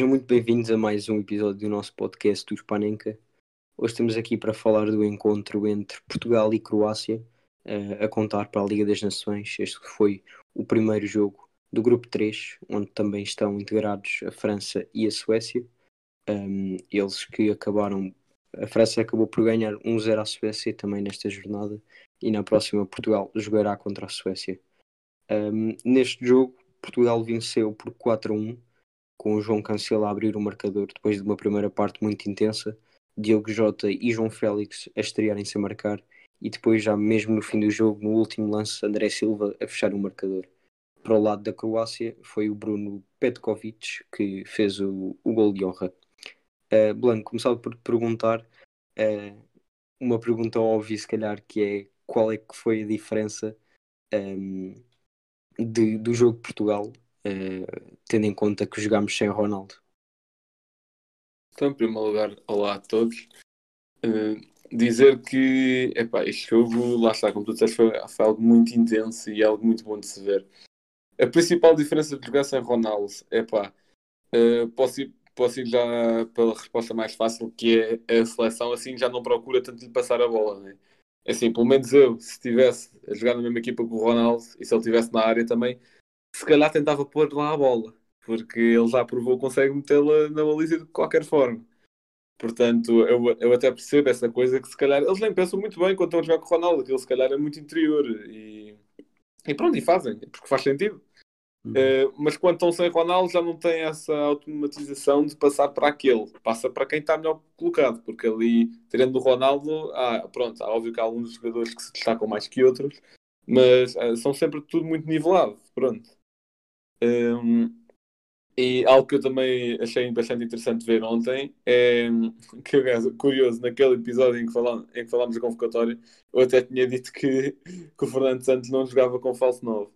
Sejam muito bem-vindos a mais um episódio do nosso podcast do Spanenka. Hoje estamos aqui para falar do encontro entre Portugal e Croácia, eh, a contar para a Liga das Nações. Este foi o primeiro jogo do Grupo 3, onde também estão integrados a França e a Suécia. Um, eles que acabaram. A França acabou por ganhar 1-0 à Suécia também nesta jornada, e na próxima Portugal jogará contra a Suécia. Um, neste jogo, Portugal venceu por 4-1 com o João Cancelo a abrir o marcador depois de uma primeira parte muito intensa, Diogo Jota e João Félix a estrearem-se a marcar, e depois, já mesmo no fim do jogo, no último lance, André Silva a fechar o marcador. Para o lado da Croácia, foi o Bruno Petkovic que fez o, o gol de honra. Uh, Blanco, começava por te perguntar uh, uma pergunta óbvia, se calhar, que é qual é que foi a diferença um, de, do jogo de Portugal Uh, tendo em conta que jogámos sem Ronaldo. Então, em primeiro lugar, olá a todos. Uh, dizer que epá, este jogo, lá está, como tu disseste, foi, foi, algo muito intenso e algo muito bom de se ver. A principal diferença de jogar sem Ronaldo é pá, uh, posso, ir, posso ir já pela resposta mais fácil, que é a seleção, assim já não procura tanto lhe passar a bola, né? Assim, pelo menos eu, se estivesse a jogar na mesma equipa com o Ronaldo e se ele estivesse na área também, se calhar tentava pôr lá a bola, porque ele já provou que consegue metê-la na baliza de qualquer forma. Portanto, eu, eu até percebo essa coisa que se calhar eles nem pensam muito bem quando estão a jogar com o Ronaldo, que ele se calhar é muito interior e, e pronto, e fazem, porque faz sentido. Uhum. Uh, mas quando estão sem Ronaldo já não tem essa automatização de passar para aquele, passa para quem está melhor colocado, porque ali, tirando o Ronaldo, ah, pronto, há óbvio que há alguns jogadores que se destacam mais que outros, mas uh, são sempre tudo muito nivelado, pronto. Um, e algo que eu também achei bastante interessante ver ontem é que, curioso, naquele episódio em que, falam, em que falámos da convocatória, eu até tinha dito que, que o Fernando Santos não jogava com falso novo.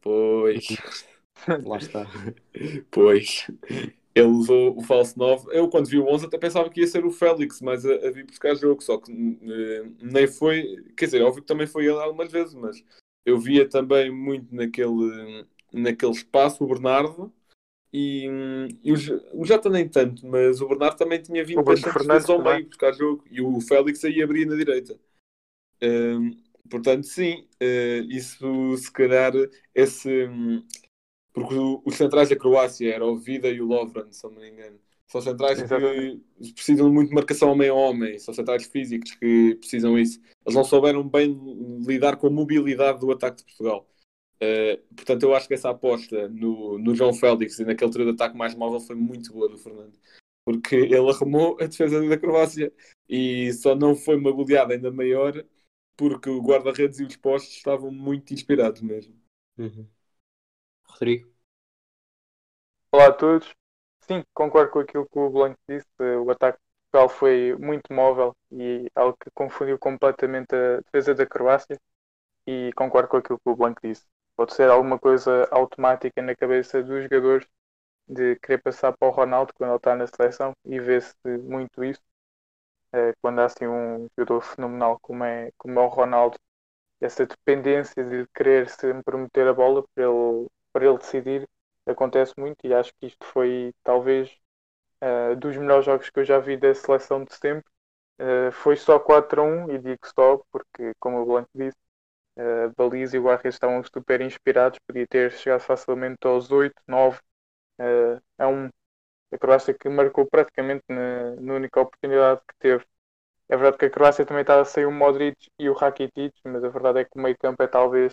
Pois. Lá está. Pois. Ele usou o falso 9. Eu, quando vi o 11, até pensava que ia ser o Félix, mas a, a vir buscar jogo. Só que uh, nem foi. Quer dizer, óbvio que também foi ele algumas vezes, mas eu via também muito naquele naquele espaço o Bernardo e, e o, o Jota nem tanto, mas o Bernardo também tinha vindo bastante vezes ao meio buscar jogo e o Félix aí abria na direita. Um, portanto, sim, uh, isso se calhar esse. Um, porque os centrais da Croácia eram o Vida e o Lovren, se não me engano. São centrais Exatamente. que precisam muito de marcação ao meio homem, são centrais físicos que precisam isso. Eles não souberam bem lidar com a mobilidade do ataque de Portugal. Uh, portanto, eu acho que essa aposta no, no João Félix e naquele trio de ataque mais móvel foi muito boa do Fernando. Porque ele arrumou a defesa da Croácia e só não foi uma goleada ainda maior porque o guarda-redes e os postos estavam muito inspirados mesmo. Uhum. Rodrigo? Olá a todos. Sim, concordo com aquilo que o Blanco disse. O ataque de Portugal foi muito móvel e algo que confundiu completamente a defesa da Croácia. E concordo com aquilo que o Blanco disse pode ser alguma coisa automática na cabeça dos jogadores de querer passar para o Ronaldo quando ele está na seleção e vê-se muito isso. É, quando há assim um jogador fenomenal como é, como é o Ronaldo essa dependência de querer sempre meter a bola para ele, para ele decidir acontece muito e acho que isto foi talvez uh, dos melhores jogos que eu já vi da seleção de sempre. Uh, foi só 4 a 1 e digo só porque como o Blanco disse a Baliza e o Guarres estavam super inspirados, podia ter chegado facilmente aos 8, 9 uh, a 1. A Croácia que marcou praticamente na, na, única oportunidade que teve. É verdade que a Croácia também estava sem o Modric e o Rakitic, mas a verdade é que o meio campo é talvez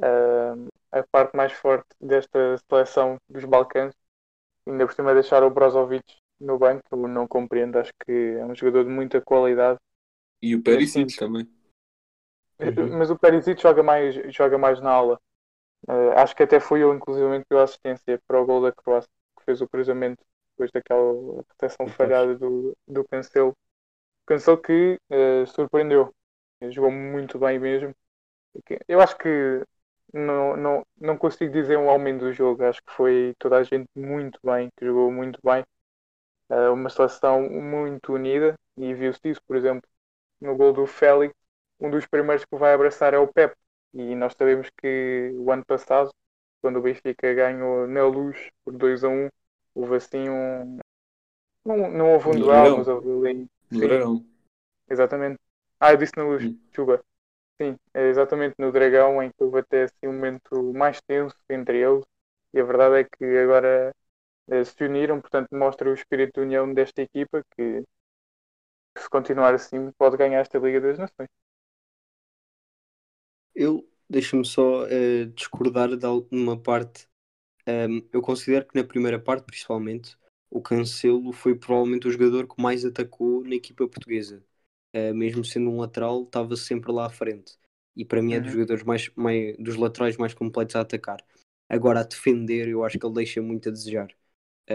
uh, a parte mais forte desta seleção dos Balcãs. Ainda por cima deixar o Brozovic no banco, eu não compreendo, acho que é um jogador de muita qualidade. E o Perisic também. Uhum. Mas o Perisic joga mais, joga mais na aula. Uh, acho que até foi ele, inclusive, que deu assistência para o gol da Croácia, que fez o cruzamento depois daquela recepção Pois. falhada do, do Cancelo. Cancelo que eh, surpreendeu, jogou muito bem mesmo. Eu acho que não, não, não consigo dizer um aumento do jogo, acho que foi toda a gente muito bem, que jogou muito bem. Eh, uma seleção muito unida e viu-se isso, por exemplo, no gol do Félix, um dos primeiros que vai abraçar é o Pep. E nós sabemos que o ano passado, quando o Benfica ganhou na luz por 2 a 1, houve assim um. Não, não houve um duelo, mas houve ali. Sim. Exatamente. Ah, eu disse na luz, chuva. Sim, é exatamente no Dragão em que houve até assim um momento mais tenso entre eles. E a verdade é que agora eh, se uniram, portanto mostra o espírito de união desta equipa que, que se continuar assim pode ganhar esta Liga das Nações. Eu deixa-me só eh, discordar de alguma parte. Ahm, eu considero que na primeira parte, principalmente, o Cancelo foi provavelmente o jogador que mais atacou na equipa portuguesa. Ah, mesmo sendo um lateral, estava sempre lá à frente. E para mim é dos Uhum. jogadores mais, mais- dos laterais mais completos a atacar. Agora a defender, eu acho que ele deixa muito a desejar. Ah,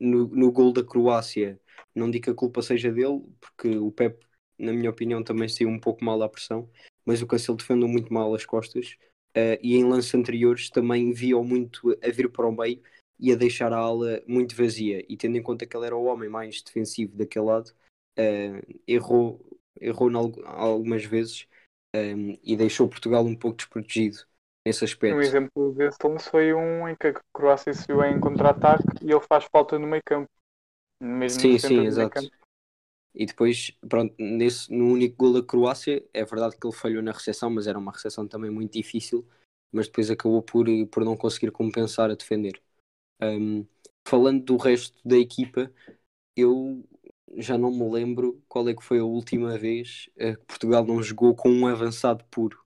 no, no gol da Croácia, não digo que a culpa seja dele, porque o Pep, na minha opinião, também saiu um pouco mal à pressão mas o Cancelo defendeu muito mal as costas eh, e em lances anteriores também via-o muito a vir para o meio e a deixar a ala muito vazia e tendo em conta que ele era o homem mais defensivo daquele lado eh, errou, errou algumas vezes eh, e deixou Portugal um pouco desprotegido nesse aspecto Um exemplo desse lance foi um em que a Croácia se viu em contra-ataque e ele faz falta no meio campo. Mesmo Sim, sim, exato. campo. E depois, pronto, nesse, no único gol da Croácia, é verdade que ele falhou na recepção, mas era uma recepção também muito difícil, mas depois acabou por, por não conseguir compensar a defender. Um, falando do resto da equipa, eu já não me lembro qual é que foi a última vez eh, que Portugal não jogou com um avançado puro.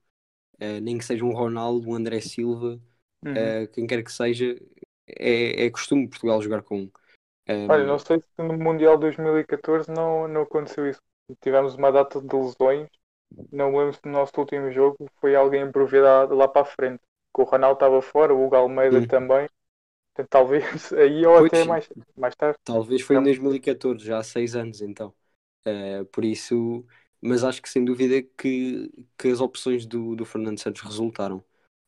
Eh, nem que seja um Ronaldo, um André Silva, Uhum. eh, quem quer que seja, é, é costume Portugal jogar com um. Um, Olha, não sei se no Mundial 2014 não, não aconteceu isso. Tivemos uma data de lesões. Não lembro se no nosso último jogo foi alguém improvisado lá para a frente. Que o Ronaldo estava fora, o Hugo Almeida Hum. também. Portanto, talvez aí ou Pois. até mais, mais tarde. Talvez foi em Não. 2014, já há seis anos então. Eh, por isso, mas acho que sem dúvida que, que as opções do, do Fernando Santos resultaram.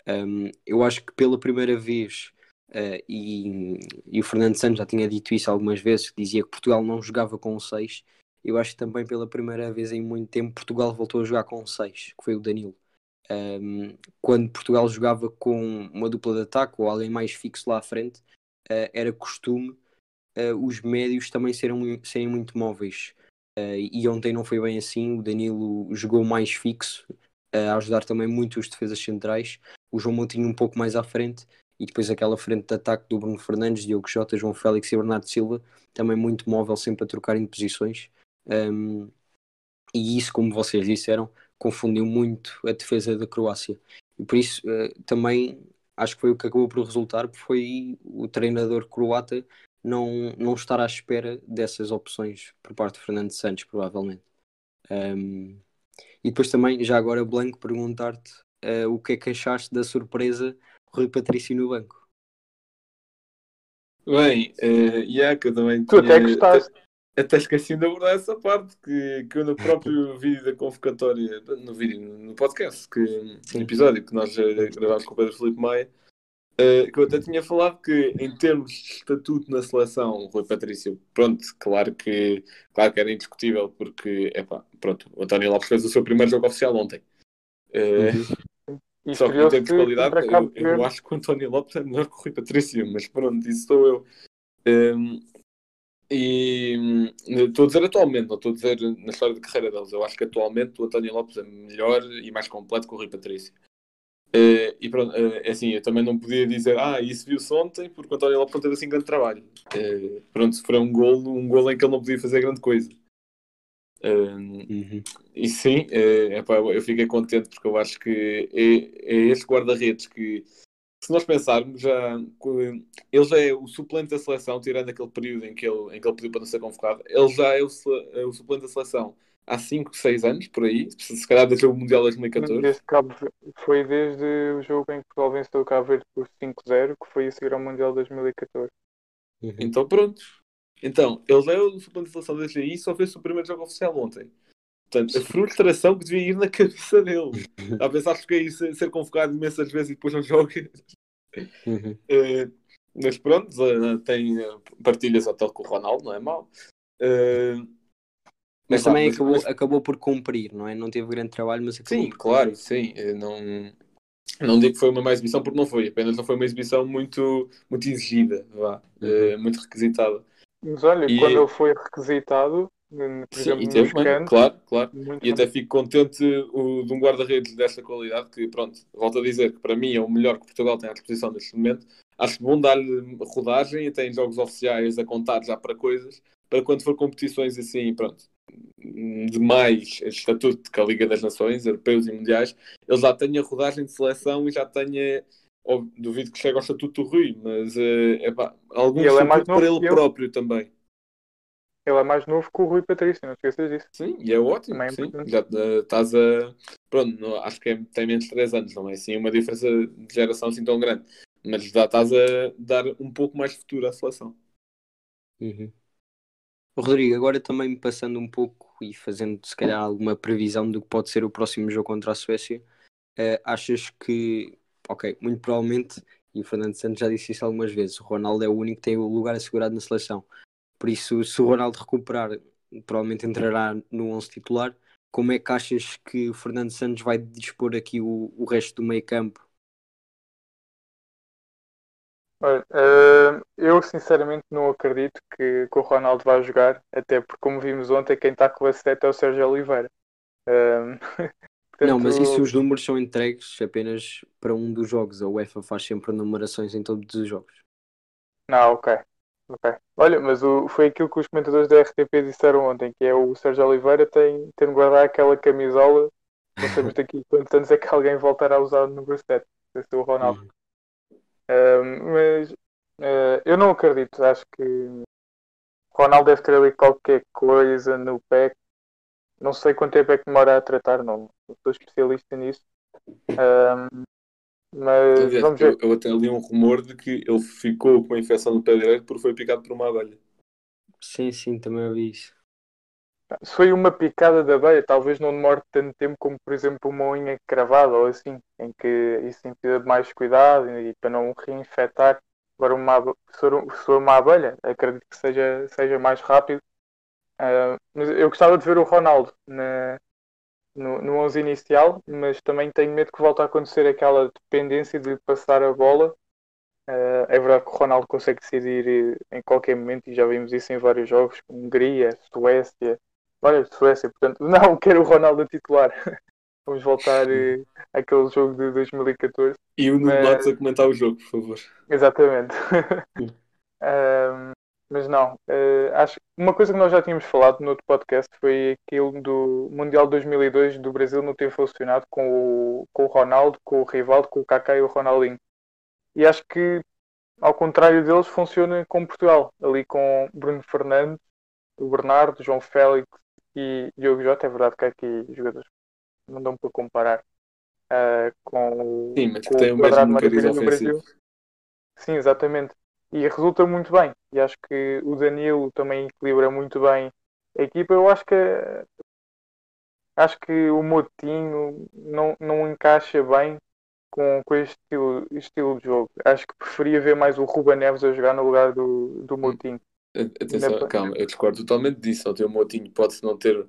Um, eu acho que pela primeira vez, eh, e, e o Fernando Santos já tinha dito isso algumas vezes, que dizia que Portugal não jogava com o 6. Eu acho que também pela primeira vez em muito tempo Portugal voltou a jogar com o 6, que foi o Danilo. Um, quando Portugal jogava com uma dupla de ataque ou alguém mais fixo lá à frente, eh, era costume eh, os médios também serem, serem muito móveis. E ontem não foi bem assim. O Danilo jogou mais fixo, a ajudar também muito os defesas centrais. O João Moutinho um pouco mais à frente. E depois aquela frente de ataque do Bruno Fernandes, Diogo Jota, João Félix e Bernardo Silva, também muito móvel, sempre a trocarem de posições. Um, e isso, como vocês disseram, confundiu muito a defesa da Croácia. E por isso eh, também acho que foi o que acabou por resultar, porque foi o treinador croata não, não estar à espera dessas opções por parte de Fernando Santos, provavelmente. Um, e depois também, já agora, Blanco, perguntar-te eh, o que é que achaste da surpresa Rui Patrício no banco. Bem, uh, yeah, que eu também Tu até gostaste. até, até esqueci de abordar essa parte que, que eu no próprio vídeo da convocatória, no vídeo, no podcast, que, no episódio que nós eh, gravámos com o Pedro Felipe Maia, eh, que eu até tinha falado que em termos de estatuto na seleção, o Rui Patrício, pronto, claro que, claro que era indiscutível, porque, epá, pronto, o António Lopes fez o seu primeiro jogo oficial ontem. Eh, E só que em termos de qualidade, eu, eu acho que o António Lopes é melhor que o Rui Patrício, mas pronto, isso sou eu. Um, e hum, estou a dizer atualmente, não estou a dizer na história de carreira deles. Eu acho que atualmente o António Lopes é melhor e mais completo que o Rui Patrício. Eh, e pronto, é assim, eu também não podia dizer, ah, isso viu-se ontem porque o António Lopes não teve assim grande trabalho. Eh, pronto, se for um golo, um golo em que ele não podia fazer grande coisa. Um, Uhum. e sim, é, epá, eu fiquei contente porque eu acho que é, é este guarda-redes que, se nós pensarmos, já, ele já é o suplente da seleção, tirando aquele período em que ele, em que ele pediu para não ser convocado, ele já é o, é o suplente da seleção há 5, 6 anos, por aí, se calhar desde o Mundial 2014. Desde Cabo foi desde o jogo em que Portugal venceu o Cabo Verde por 5-0, que foi a seguir ao Mundial 2014. Uhum. Então pronto, Então, ele é o suplente de seleção da GI e só fez o primeiro jogo oficial ontem. Portanto, a frustração que devia ir na cabeça dele. A pensar que ia ser, ser convocado imensas vezes e depois não joga. Uhum. Eh, mas pronto, eh, tem eh, partilhas até com o Ronaldo, não é mau. Eh, Mas é pá, também mas- acabou, mas- acabou por cumprir, não é? Não teve grande trabalho, mas acabou Sim, claro, sim. Eu Não, não digo que foi uma má exibição porque não foi, apenas não foi uma exibição muito, muito exigida, vá, eh, muito requisitada. Mas olha, E- quando ele foi requisitado, por Sim, exemplo, e teve claro, claro. muito E até fico contente o, de um guarda-redes desta qualidade, que pronto, volto a dizer que para mim é o melhor que Portugal tem à disposição neste momento. Acho bom dar-lhe rodagem, até em jogos oficiais, a contar já para coisas, para quando for competições assim, pronto, de mais estatuto que a Liga das Nações, europeus e mundiais, ele já tenha rodagem de seleção e já tenha. Ó, duvido que chegue ao estatuto do Rui, mas é epá, algum E ele é mais para ele próprio também. Ele é mais novo que o Rui Patrício, não esqueças disso. Sim, e é ótimo. Também é sim. importante. Já eh, estás a. Pronto, não- acho que é- tem menos de 3 anos, não é assim uma diferença de geração assim tão grande. Mas já estás a dar um pouco mais de futuro à seleção. Uhum. Rodrigo, agora também passando um pouco e fazendo se calhar alguma previsão do que pode ser o próximo jogo contra a Suécia, eh, achas que, ok, muito provavelmente, e o Fernando Santos já disse isso algumas vezes, o Ronaldo é o único que tem o lugar assegurado na seleção. Por isso, se o Ronaldo recuperar, provavelmente entrará no 11 titular. Como é que achas que o Fernando Santos vai dispor aqui o, o resto do meio campo? Olha, eh, eu sinceramente não acredito que, que o Ronaldo vai jogar, até porque, como vimos ontem, quem está com a seta é o Sérgio Oliveira. Eh, Não, mas portanto, isso os números são entregues apenas para um dos jogos. A UEFA faz sempre numerações em todos os jogos. Não, ok. ok. Olha, mas o, foi aquilo que os comentadores da RTP disseram ontem, que é o Sérgio Oliveira tem, tem de guardar aquela camisola. Não sabemos daqui quantos anos é que alguém voltará a usar o número 7. Esse é o Ronaldo. Um, mas uh, eu não acredito. Acho que o Ronaldo deve ter ali qualquer coisa no pé. Não sei quanto tempo é que demora a tratar, não, não sou especialista nisso. Um, mas Aliás, vamos eu, ver. eu até li um rumor de que ele ficou com a infecção no pé direito porque foi picado por uma abelha. Sim, sim, também ouvi isso. Se foi uma picada da abelha, talvez não demore tanto tempo como, por exemplo, uma unha cravada ou assim, em que isso precisa de mais cuidado e para não reinfectar. Agora, uma, abe- se for se for uma abelha, acredito que seja, seja mais rápido. Ah, mas eu gostava de ver o Ronaldo na, no, no 11 inicial, mas também tenho medo que volte a acontecer aquela dependência de lhe passar a bola. Ah, é verdade que o Ronaldo consegue decidir em qualquer momento e já vimos isso em vários jogos, como Hungria, Suécia. Olha, Suécia, portanto, não quero o Ronaldo a titular. Vamos voltar eh, àquele jogo de 2014. E o Nuno Mas- a comentar o jogo, por favor. Exatamente. Ahm, mas não, eh, acho que uma coisa que nós já tínhamos falado no outro podcast foi aquilo do Mundial 2002 do Brasil não ter funcionado com o, com o Ronaldo, com o Rivaldo, com o Kaká e o Ronaldinho. E acho que, ao contrário deles, funciona com Portugal, ali com Bruno Fernandes, o Bernardo, João Félix e Diogo Jota. É verdade que há aqui jogadores não dão para comparar ah, com, o- Sim, mas com tem o Quadrado mesmo Maravilha no. Brasil. Sim, exatamente. E resulta muito bem. E acho que o Danilo também equilibra muito bem a equipa. Eu acho que acho que o Motinho não, não encaixa bem com, com este estilo, estilo de jogo. Acho que preferia ver mais o Ruba Neves a jogar no lugar do, do Motinho. Atenção, Ainda- calma, eu discordo totalmente disso. Ontem o Motinho pode não ter,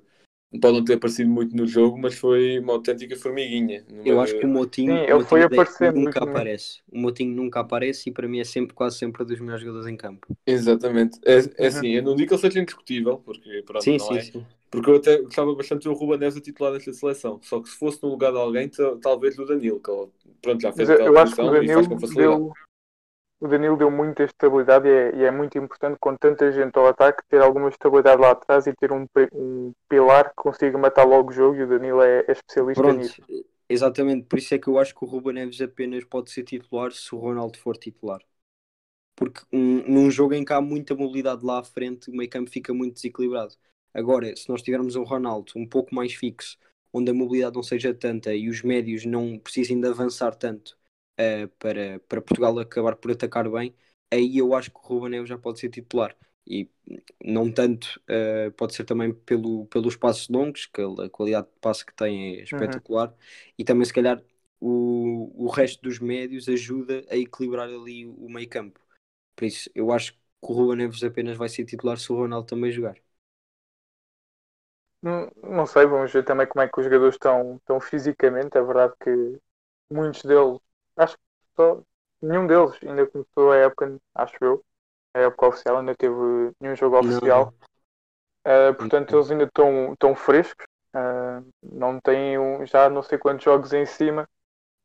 pode não ter aparecido muito no jogo, mas foi uma autêntica formiguinha. Eu acho que o Motinho, Sim, o ele Motinho foi aparecendo nunca aparece. O Motinho nunca aparece e para mim é sempre, quase sempre dos melhores jogadores em campo. Exatamente. É, é Uhum. assim, eu não digo que ele seja indiscutível, porque pronto, sim, não sim, é. sim. Porque eu até gostava bastante de ver o Ruben Neves a titular nesta seleção. Só que se fosse no lugar de alguém, ta- talvez do Danilo, que ele pronto, já fez eu, aquela eu acho que o posição e faz Danilo com facilidade. deu, o Danilo deu muita estabilidade e é, e é muito importante com tanta gente ao ataque ter alguma estabilidade lá atrás e ter um, um pilar que consiga matar logo o jogo e o Danilo é, é especialista Pronto, nisso. exatamente. Por isso é que eu acho que o Ruben Neves apenas pode ser titular se o Ronaldo for titular. Porque um- num jogo em que há muita mobilidade lá à frente, o meio campo fica muito desequilibrado. Agora, se nós tivermos um Ronaldo um pouco mais fixo, onde a mobilidade não seja tanta e os médios não precisem de avançar tanto eh, para, para Portugal acabar por atacar bem, aí eu acho que o Ruben Neves já pode ser titular. E não tanto, eh, pode ser também pelo, pelos passos longos, que a qualidade de passe que tem é espetacular, e também se calhar o, o resto dos médios ajuda a equilibrar ali o meio campo. Por isso, eu acho que o Ruben Neves apenas vai ser titular se o Ronaldo também jogar. Não, não sei, vamos ver também como é que os jogadores estão, estão fisicamente. É verdade que muitos deles, acho que só, nenhum deles ainda começou a época, acho eu, a época oficial, ainda teve nenhum jogo oficial. Uh, portanto, eles ainda estão, estão frescos, uh, não têm um, já não sei quantos jogos em cima.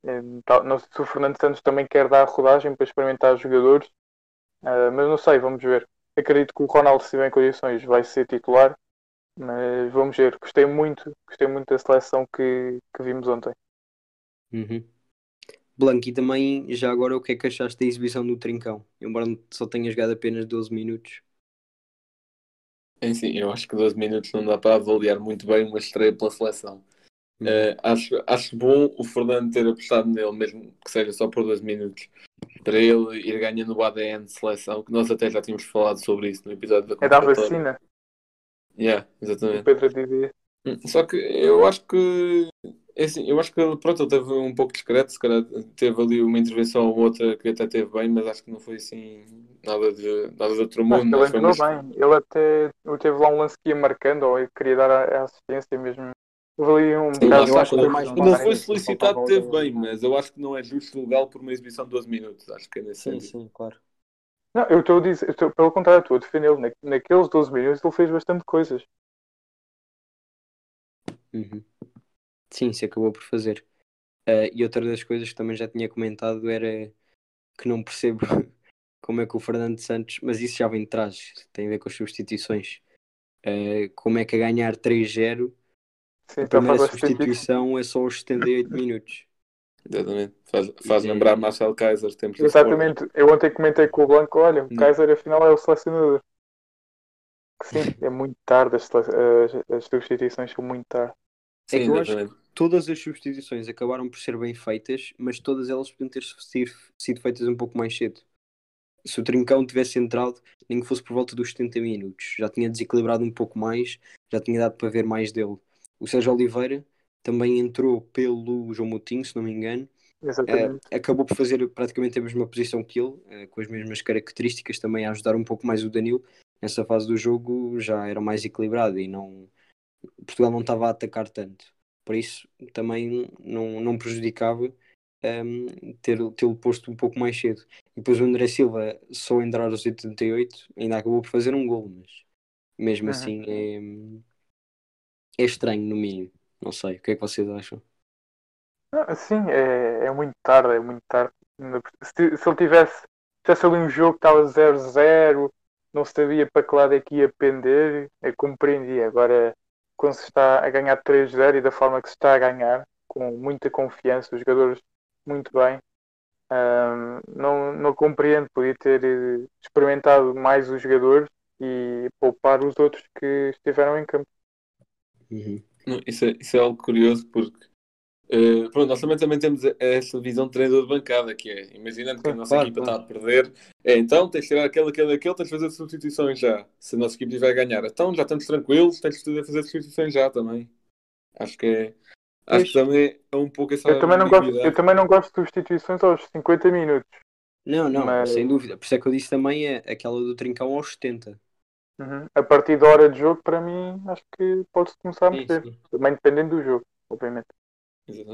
Uh, não sei se o Fernando Santos também quer dar rodagem para experimentar os jogadores, mas não sei, vamos ver. Acredito que o Ronaldo, se tiver em condições, vai ser titular mas vamos ver, gostei muito, gostei muito da seleção que, que vimos ontem. Uhum. Blanco, e também já agora o que é que achaste da exibição do Trincão? Embora só tenha jogado apenas 12 minutos. É sim, eu acho que 12 minutos não dá para avaliar muito bem uma estreia pela seleção. Uhum. Uh, acho, acho bom o Fernando ter apostado nele, mesmo que seja só por 12 minutos, para ele ir ganhando o ADN de seleção, que nós até já tínhamos falado sobre isso no episódio da É da vacina. Yeah, O exatamente. Pedro dizia. Hum, Só que eu acho que é assim, eu acho que ele, pronto, ele teve um pouco discreto, se calhar teve ali uma intervenção ou outra que até teve bem, mas acho que não foi assim nada de, nada de outro mundo. ele entrou bem. Ele até ele teve lá um lance que ia marcando, ou ele queria dar a, a assistência mesmo. Houve um Sim, bocado eu acho que confusão. mais- não foi solicitado, teve bem, mas eu acho que não é justo legal por uma exibição de 12 minutos. Acho que é nesse Sim, sentido. sim, claro. Não, eu estou a dizer, estou- pelo contrário, estou a defendê-lo. Na, naqueles 12 minutos ele fez bastante coisas. Uhum. Sim, se acabou por fazer. Ah, e outra das coisas que também já tinha comentado era que não percebo como é que o Fernando Santos, mas isso já vem de trás, tem a ver com as substituições. Ah, como é que a ganhar 3-0, Sim, a então primeira sentido. substituição é só aos 78 minutos. Exatamente. Faz, faz Sim. lembrar Marcel Kaiser, tempos Exatamente. Eu ontem comentei com o Blanco, olha, o Hum. Kaiser afinal é o selecionador. Que sim, é muito tarde, as, as, as substituições são muito tarde. Sporting. É Sim, que eu acho exatamente. Todas as substituições acabaram por ser bem feitas, mas todas elas podiam ter sido, sido feitas um pouco mais cedo. Se o Trincão tivesse entrado, nem que fosse por volta dos 70 minutos, já tinha desequilibrado um pouco mais, já tinha dado para ver mais dele. O Sérgio Oliveira também entrou pelo João Moutinho, se não me engano, Exatamente. Eh, acabou por fazer praticamente a mesma posição que ele, eh, com as mesmas características, também a ajudar um pouco mais o Danilo. Nessa fase do jogo já era mais equilibrado e não Portugal não estava a atacar tanto. Por isso também não, não prejudicava ehm, ter, tê-lo posto um pouco mais cedo. E depois o André Silva, só entrar aos 88, ainda acabou por fazer um gol, mas mesmo Uhum. assim é, é estranho no mínimo. Não sei, o que é que vocês acham? Ah, Sim, é, é muito tarde, é muito tarde. Se, se ele tivesse, tivesse ali um jogo que estava 0-0, não se sabia para que lado é que ia pender, eu compreendia. Agora, quando se está a ganhar 3-0 e da forma que se está a ganhar, com muita confiança, os jogadores muito bem, ahm, não, não compreendo. Podia ter eh, experimentado mais os jogadores e poupar os outros que estiveram em campo. Uhum. Isso é, isso é algo curioso porque eh, pronto, nós também, também temos essa visão de treinador de bancada, que é imaginando que a nossa claro, equipa claro. está a perder, é então tens de tirar aquele, aquele, aquele, tens de fazer substituições já. Se a nossa equipe estiver a ganhar, então já estamos tranquilos, tens de fazer substituições já também. Acho que é. Acho que também é um pouco essa Eu também, não gosto, eu também não gosto de substituições aos 50 minutos. Não, não, Mas- sem dúvida. Por isso é que eu disse também é aquela do Trincão aos 70. Uhum. A partir da hora de jogo, para mim, acho que pode-se começar a sim. Também dependendo do jogo, obviamente.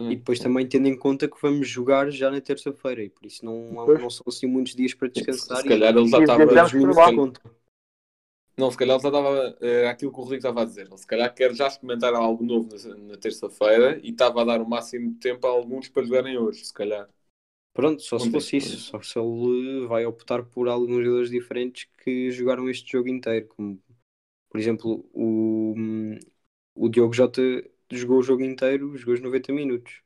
E Exatamente. depois também tendo em conta que vamos jogar já na terça-feira e por isso não, há- não são assim muitos dias para descansar. Se calhar ele já E estava. contam. Não, se calhar ele já estava. Era aquilo que o Rodrigo estava a dizer. Ele se calhar quer já experimentar algo novo na, na terça-feira e estava a dar o máximo de tempo a alguns para jogarem hoje, se calhar. Pronto, só se fosse isso. Só se ele vai optar por alguns jogadores diferentes que jogaram este jogo inteiro. Como, por exemplo, o, o Diogo Jota jogou o jogo inteiro, jogou os 90 minutos.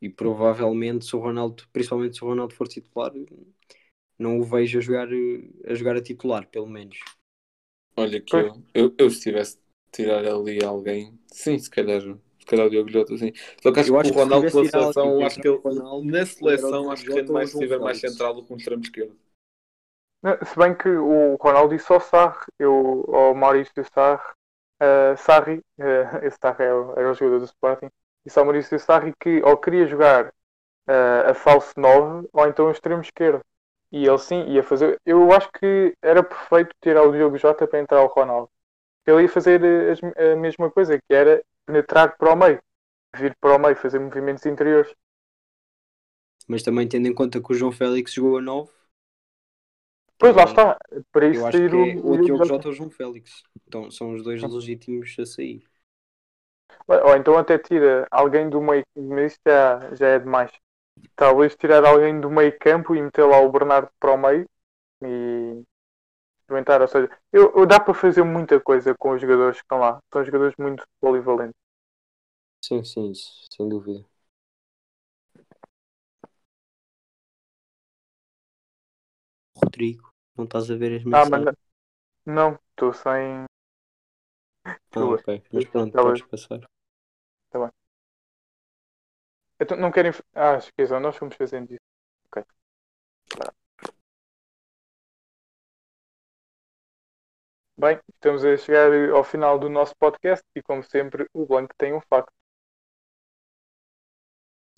E provavelmente, se o Ronaldo, principalmente se o Ronaldo for titular, não o vejo a jogar a, jogar a titular, pelo menos. Olha que eu, eu, eu se tivesse de tirar ali alguém, sim, se calhar, se calhar o Diogo Jota, sim. Só que acho Eu que acho o que Ronaldo pela seleção, acho que ele, o Ronaldo, na o seleção, acho que ou mais o estiver mais central do que um extremo esquerdo. Se bem que o Ronaldo disse ao Sarri, eu, ao Maurício Sarri, eh, Sarri, eh, esse Sarri era, o- era o jogador do Sporting, disse ao Maurício Sarri que ou queria jogar eh, a falso 9 ou então o extremo esquerdo. E ele sim ia fazer. Eu acho que era perfeito tirar o Diogo Jota para entrar o Ronaldo. Ele ia fazer as- a mesma coisa, que era penetrar para o meio, vir para o meio, fazer movimentos interiores. Mas também tendo em conta que o João Félix jogou a 9, Pois lá está, para isso eu acho que é o o Diogo Jota. Ou o João Félix. Então são os dois legítimos a sair. Ou então até tira alguém do meio, mas isto já, já é demais. Talvez tirar alguém do meio campo e meter lá o Bernardo para o meio e experimentar. Ou seja, eu, eu- dá para fazer muita coisa com os jogadores que estão lá. São jogadores muito polivalentes. Sim, sim, isso, sem dúvida. Rodrigo, não estás a ver as Ah, mensagens? mas não, estou sem. Ah, ok. Mas pronto, Tá bem. podes passar. Então, não querem. Ah, esqueçam, nós fomos fazendo isso. Ok. Bem, estamos a chegar ao final do nosso podcast e, como sempre, o Blanco tem um facto.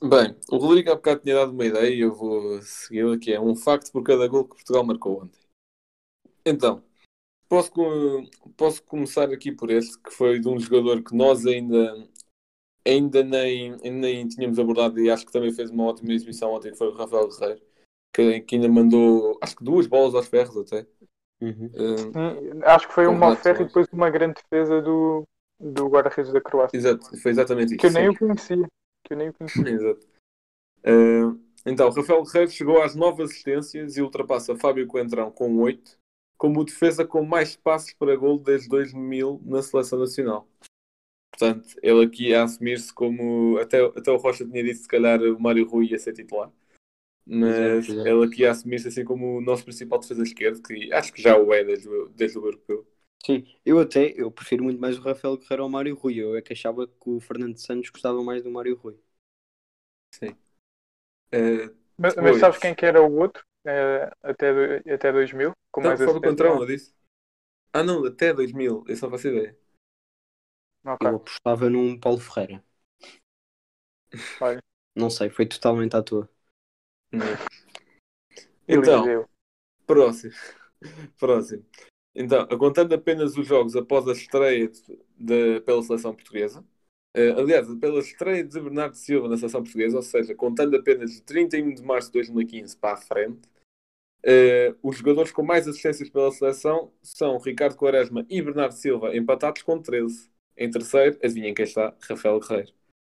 Bem, o Rodrigo há bocado tinha dado uma ideia e eu vou segui-la, que é um facto por cada gol que Portugal marcou ontem. Então, posso, posso começar aqui por este, que foi de um jogador que nós ainda, ainda, nem, ainda nem tínhamos abordado e acho que também fez uma ótima exibição ontem, que foi o Rafael Guerreiro, que, que ainda mandou, acho que duas bolas aos ferros até. Uhum. Sim, acho que foi um mau ferro e depois uma grande defesa do, do guarda-redes da Croácia. exato, foi exatamente isso. Que eu nem sim. o conhecia. Que eu nem o conhecia. Exato. Eh, então, Rafael Guerreiro chegou às nove assistências e ultrapassa Fábio Coentrão com oito, como defesa com mais passos para gol desde 2000 na seleção nacional. Portanto, ele aqui a assumir-se como. Até, até o Rocha tinha dito, se calhar, o Mário Rui ia ser titular. Mas Exato, exato. ele aqui a assumir-se assim como o nosso principal defesa esquerdo, que acho que já o é desde, o- desde o europeu. Sim, eu até eu prefiro muito mais o Rafael Guerreiro ao Mário Rui. Eu é que achava que o Fernando Santos gostava mais do Mário Rui. Eh, Mas, mas Depois- sabes quem que era o outro? Eh, até, até 2000? Com então, mais Fábio assistência? Coentrão, eu disse. Ah, não, até 2000, eu só faço ideia. Ok. Eu apostava num Paulo Ferreira. Olha. Não sei, foi totalmente à toa. Então, Eliseu. Próximo. Próximo. Então, contando apenas os jogos após a estreia de- de- pela seleção portuguesa, eh, aliás, pela estreia de Bernardo Silva na seleção portuguesa, ou seja, contando apenas de 31 de março de 2015 para a frente, eh, os jogadores com mais assistências pela seleção são Ricardo Quaresma e Bernardo Silva, empatados com 13. Em terceiro, adivinhem quem está? Rafael Guerreiro.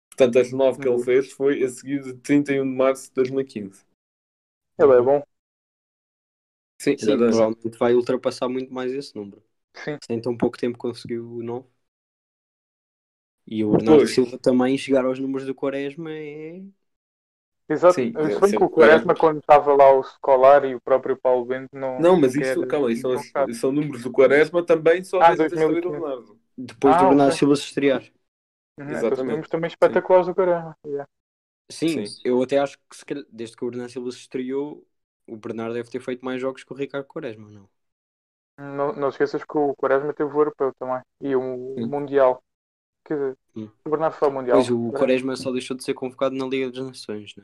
Portanto, as nove que ele Uhum. fez foi a seguir de 31 de março de 2015. Ele é bom. Sim, Sim, provavelmente vai ultrapassar muito mais esse número. Sim. Em tão pouco tempo conseguiu o 9. E o Bernardo Depois. Silva também chegar aos números do Quaresma é. Exato. Sim, Se é bem que o Quaresma, quando estava lá o Scolar e o próprio Paulo Bento, não. Não, mas isso, calma, isso são, as- invocado. são números do Quaresma também só Ah, desde a estreia do 2015. Bernardo. Depois Ah, do Bernardo. Silva se estrear. Uhum, Exatamente. Então, números também espetaculares do Quaresma. Yeah. Sim, Sim. eu até acho que se calhar, desde que o Bernardo Silva se estreou, o Bernardo deve ter feito mais jogos que o Ricardo Quaresma, não? Não, não esqueças que o Quaresma teve o europeu também. E o Hum. Mundial. Quer dizer, Hum. o Bernardo foi ao Mundial. Pois o Quaresma só deixou de ser convocado na Liga das Nações, né?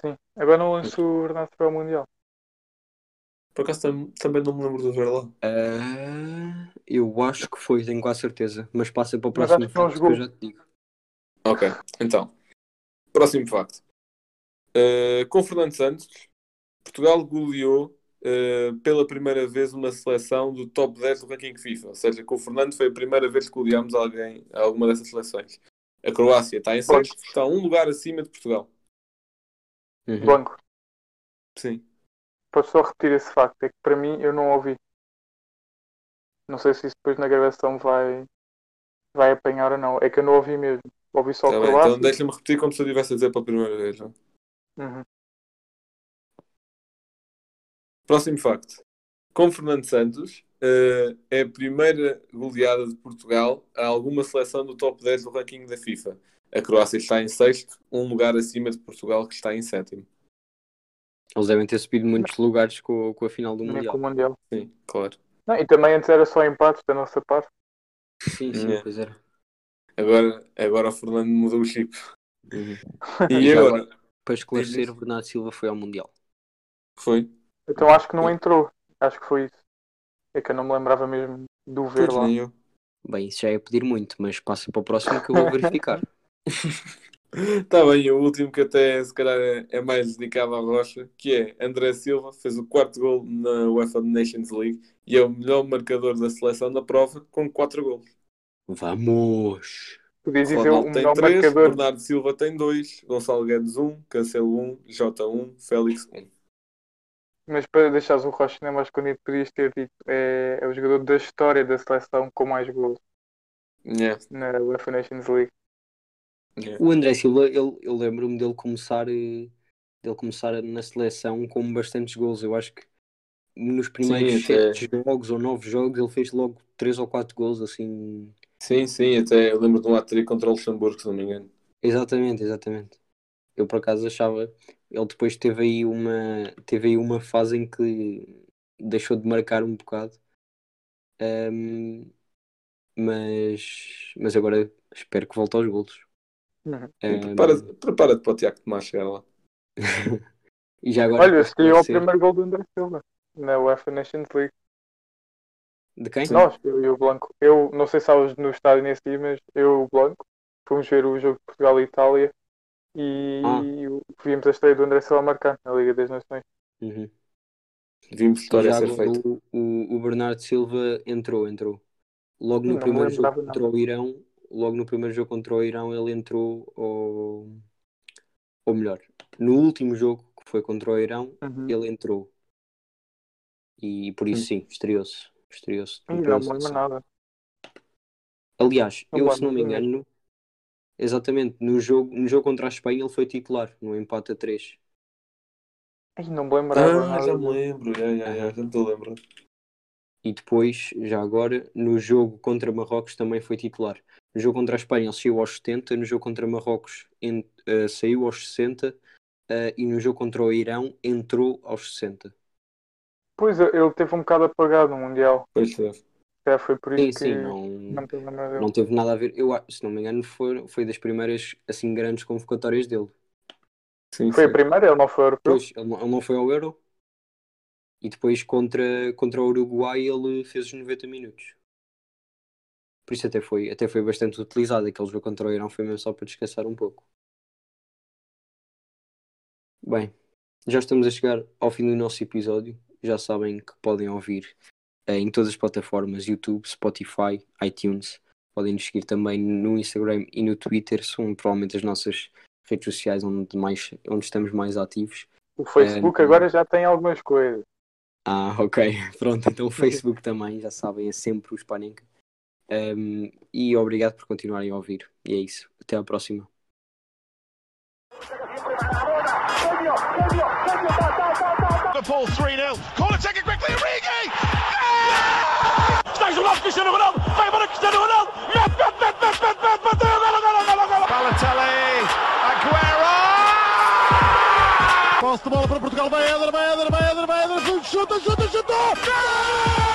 Sim. Agora não lançou o Bernardo foi ao Mundial. Por acaso tam- também não me lembro de ver lá. Ah, eu acho que foi, tenho quase certeza. Mas passa para o próximo facto que eu já te digo. Ok, então. Próximo facto. Uh, com Fernando Santos, Portugal goleou uh, pela primeira vez uma seleção do top 10 do ranking FIFA. Ou seja, com o Fernando foi a primeira vez que goleámos alguém a alguma dessas seleções. A Croácia está em sexto, está um lugar acima de Portugal. Uhum. Banco. Sim. Posso só repetir esse facto. É que para mim eu não ouvi. Não sei se isso depois na gravação vai, vai apanhar ou não. É que eu não ouvi mesmo. Ouvi só Tá o bem, Croácia. então deixa-me repetir como se eu estivesse a dizer pela primeira vez. Uhum. Próximo facto. Com Fernando Santos, eh, é a primeira goleada de Portugal a alguma seleção do top 10 do ranking da FIFA. A Croácia está em sexto, um lugar acima de Portugal que está em sétimo. Eles devem ter subido muitos lugares com, com a final do Nem Mundial. com o Mundial. Sim, claro. Não, e também antes era só empates da nossa parte. Sim, sim, É. pois era. Agora, agora o Fernando mudou o chip. Uhum. E agora? Para esclarecer, o Bernardo Silva foi ao Mundial. Foi? Então acho que não entrou. Acho que foi isso. É que eu não me lembrava mesmo do ver Pois lá. nem eu. Bem, isso já é pedir muito, mas passa para o próximo que eu vou verificar. Está bem, o último que até se calhar é, é mais dedicado à Rocha, que é André Silva, fez o quarto gol na UEFA Nations League e é o melhor marcador da seleção da prova com quatro gols. Vamos! Podias dizer o Ronaldo tem melhor três, marcador. Bernardo Silva tem dois, Gonçalo Guedes um, Cancelo um, Jota um, Félix um. Mas para deixares o Rocha nem mais escondido, podias ter dito é, é o jogador da história da seleção com mais gols Yeah, na UEFA Nations League. yeah. O André Silva, ele, eu lembro-me dele começar, eh, dele começar na seleção com bastantes gols. Eu acho que nos primeiros Sim, até- jogos ou nove jogos ele fez logo três ou quatro gols, assim. Sim, sim, até eu lembro de um hat contra o Luxemburgo, se não me engano. Exatamente, exatamente. Eu por acaso achava. Ele depois teve aí uma, teve aí uma fase em que deixou de marcar um bocado. Ahm, mas, mas agora espero que volte aos golos. Ahm, Prepara-te prepara para o Tiago Tomás chegar lá. e já agora Olha, é o primeiro gol do André Silva na UEFA Nations League. de quem? Nós, eu e o Blanco. Eu não sei se estavas no estádio nesse dia, mas eu e o Blanco fomos ver o jogo de Portugal e Itália e Ah. vimos a estreia do André marcar na Liga das Nações. Uhum. Vimos história ser feita. o, o, o Bernardo Silva entrou, entrou. Logo no Não me primeiro jogo não. contra o Irão, logo no primeiro jogo contra o Irão, ele entrou ou, ou melhor, no último jogo que foi contra o Irão, Uhum. ele entrou. E por isso sim, estreou-se. Estreou-se. Não me lembro nada. Aliás, Não eu se não me engano, exatamente, no jogo, no jogo contra a Espanha ele foi titular, no empate a 3. Ih, não me lembrava Ah, nada. já me lembro, já, já, já, já me estou a lembrar. E depois, já agora, no jogo contra Marrocos também foi titular. No jogo contra a Espanha ele saiu aos 70, no jogo contra Marrocos en- eh, saiu aos 60 eh, e no jogo contra o Irão entrou aos 60. Pois, ele teve um bocado apagado no Mundial. Pois é. Já foi por Sim, isso que sim, não, não dele. não teve nada a ver. Eu, se não me engano, foi, foi das primeiras assim grandes convocatórias dele. Sim, Foi sim. a primeira, ele não foi europeu. Depois, ele, não- ele não foi ao Euro e depois contra, contra o Uruguai ele fez os 90 minutos. Por isso até foi, até foi bastante utilizado. Aquele jogo contra o Irão foi mesmo só para descansar um pouco. Bem, já estamos a chegar ao fim do nosso episódio. Já sabem que podem ouvir em todas as plataformas: YouTube, Spotify, iTunes. Podem nos seguir também no Instagram e no Twitter. São provavelmente as nossas redes sociais onde, mais, onde estamos mais ativos. O Facebook É, agora já tem algumas coisas. Ah, ok. Pronto, então o Facebook também, já sabem, é sempre o Spanenka. Um, e obrigado por continuarem a ouvir. E é isso. Até à próxima. Liverpool 3 0. Cristiano Ronaldo. Vai para Cristiano Ronaldo. Mete, mete, mete, mete, mete, mete, bateu. Balotelli. Aguero! Posse de bola para Portugal, vai Éder, vai Éder, vai Éder, vai Éder, chuta, chuta, chuta! Gol!